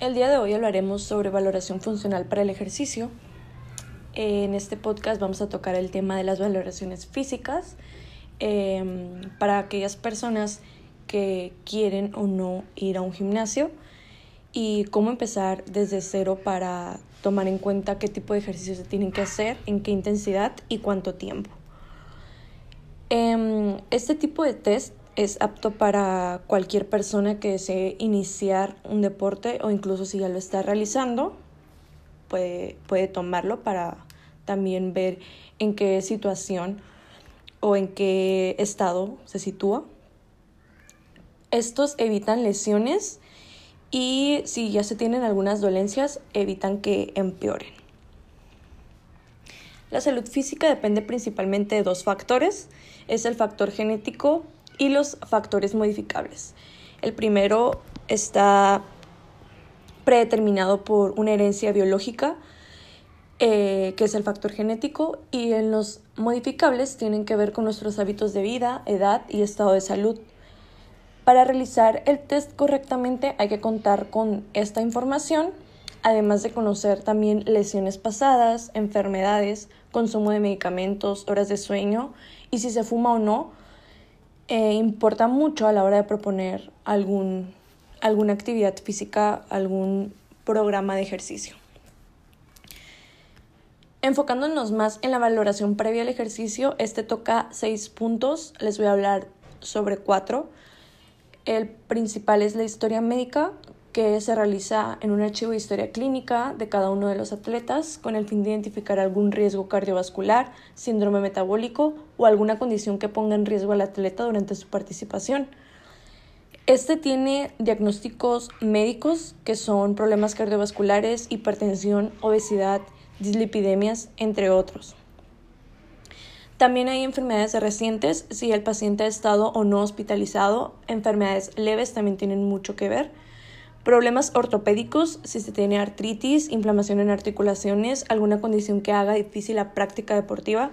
El día de hoy hablaremos sobre valoración funcional para el ejercicio. En este podcast vamos a tocar el tema de las valoraciones físicas em, para aquellas personas que quieren o no ir a un gimnasio y cómo empezar desde cero para tomar en cuenta qué tipo de ejercicios se tienen que hacer, en qué intensidad y cuánto tiempo. Em, este tipo de test es apto para cualquier persona que desee iniciar un deporte o incluso si ya lo está realizando, puede, puede tomarlo para también ver en qué situación o en qué estado se sitúa. Estos evitan lesiones y si ya se tienen algunas dolencias, evitan que empeoren. La salud física depende principalmente de dos factores. Es el factor genético y los factores modificables. El primero está predeterminado por una herencia biológica, eh, que es el factor genético, y en los modificables tienen que ver con nuestros hábitos de vida, edad y estado de salud. Para realizar el test correctamente hay que contar con esta información, además de conocer también lesiones pasadas, enfermedades, consumo de medicamentos, horas de sueño y si se fuma o no, eh, importa mucho a la hora de proponer algún, alguna actividad física, algún programa de ejercicio. Enfocándonos más en la valoración previa al ejercicio, este toca seis puntos, les voy a hablar sobre cuatro. El principal es la historia médica, que se realiza en un archivo de historia clínica de cada uno de los atletas con el fin de identificar algún riesgo cardiovascular, síndrome metabólico o alguna condición que ponga en riesgo al atleta durante su participación. Este tiene diagnósticos médicos que son problemas cardiovasculares, hipertensión, obesidad, dislipidemias, entre otros. También hay enfermedades recientes, si el paciente ha estado o no hospitalizado, enfermedades leves también tienen mucho que ver Problemas ortopédicos, si se tiene artritis, inflamación en articulaciones, alguna condición que haga difícil la práctica deportiva.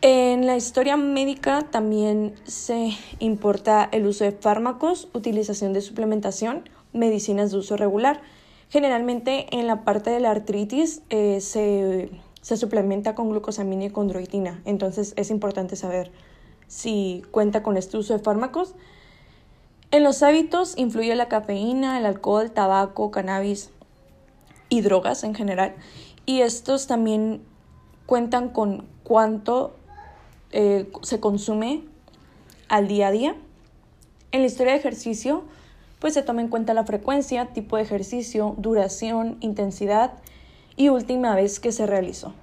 En la historia médica también se importa el uso de fármacos, utilización de suplementación, medicinas de uso regular. Generalmente en la parte de la artritis eh, se, se suplementa con glucosamina y condroitina, entonces es importante saber si cuenta con este uso de fármacos. En los hábitos influye la cafeína, el alcohol, tabaco, cannabis y drogas en general. Y estos también cuentan con cuánto eh, se consume al día a día. En la historia de ejercicio, pues se toma en cuenta la frecuencia, tipo de ejercicio, duración, intensidad y última vez que se realizó.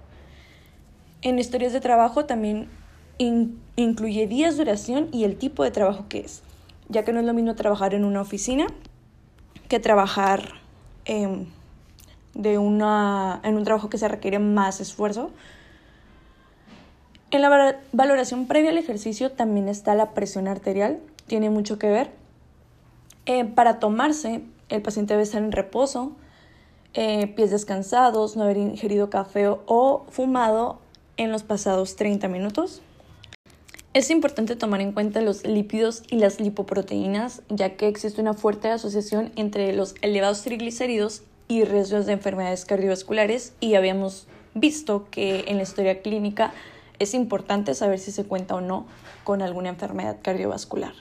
En historias de trabajo también incluye días, duración y el tipo de trabajo que es ya que no es lo mismo trabajar en una oficina que trabajar em, de una, en un trabajo que se requiere más esfuerzo. En la valoración previa al ejercicio también está la presión arterial, tiene mucho que ver. Eh, para tomarse, el paciente debe estar en reposo, eh, pies descansados, no haber ingerido café o fumado en los pasados 30 minutos. Es importante tomar en cuenta los lípidos y las lipoproteínas, ya que existe una fuerte asociación entre los elevados triglicéridos y riesgos de enfermedades cardiovasculares y habíamos visto que en la historia clínica es importante saber si se cuenta o no con alguna enfermedad cardiovascular.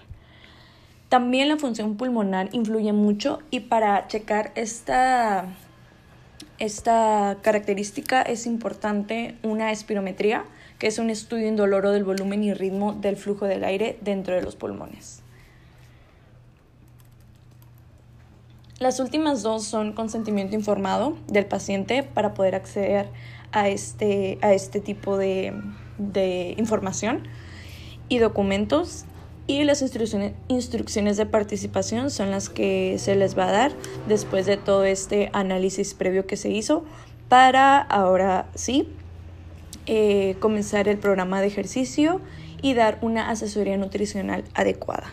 También la función pulmonar influye mucho y para checar esta, esta característica es importante una espirometría que es un estudio indoloro del volumen y ritmo del flujo del aire dentro de los pulmones. Las últimas dos son consentimiento informado del paciente para poder acceder a este, a este tipo de, de información y documentos y las instrucciones, instrucciones de participación son las que se les va a dar después de todo este análisis previo que se hizo para ahora sí eh, comenzar el programa de ejercicio y dar una asesoría nutricional adecuada.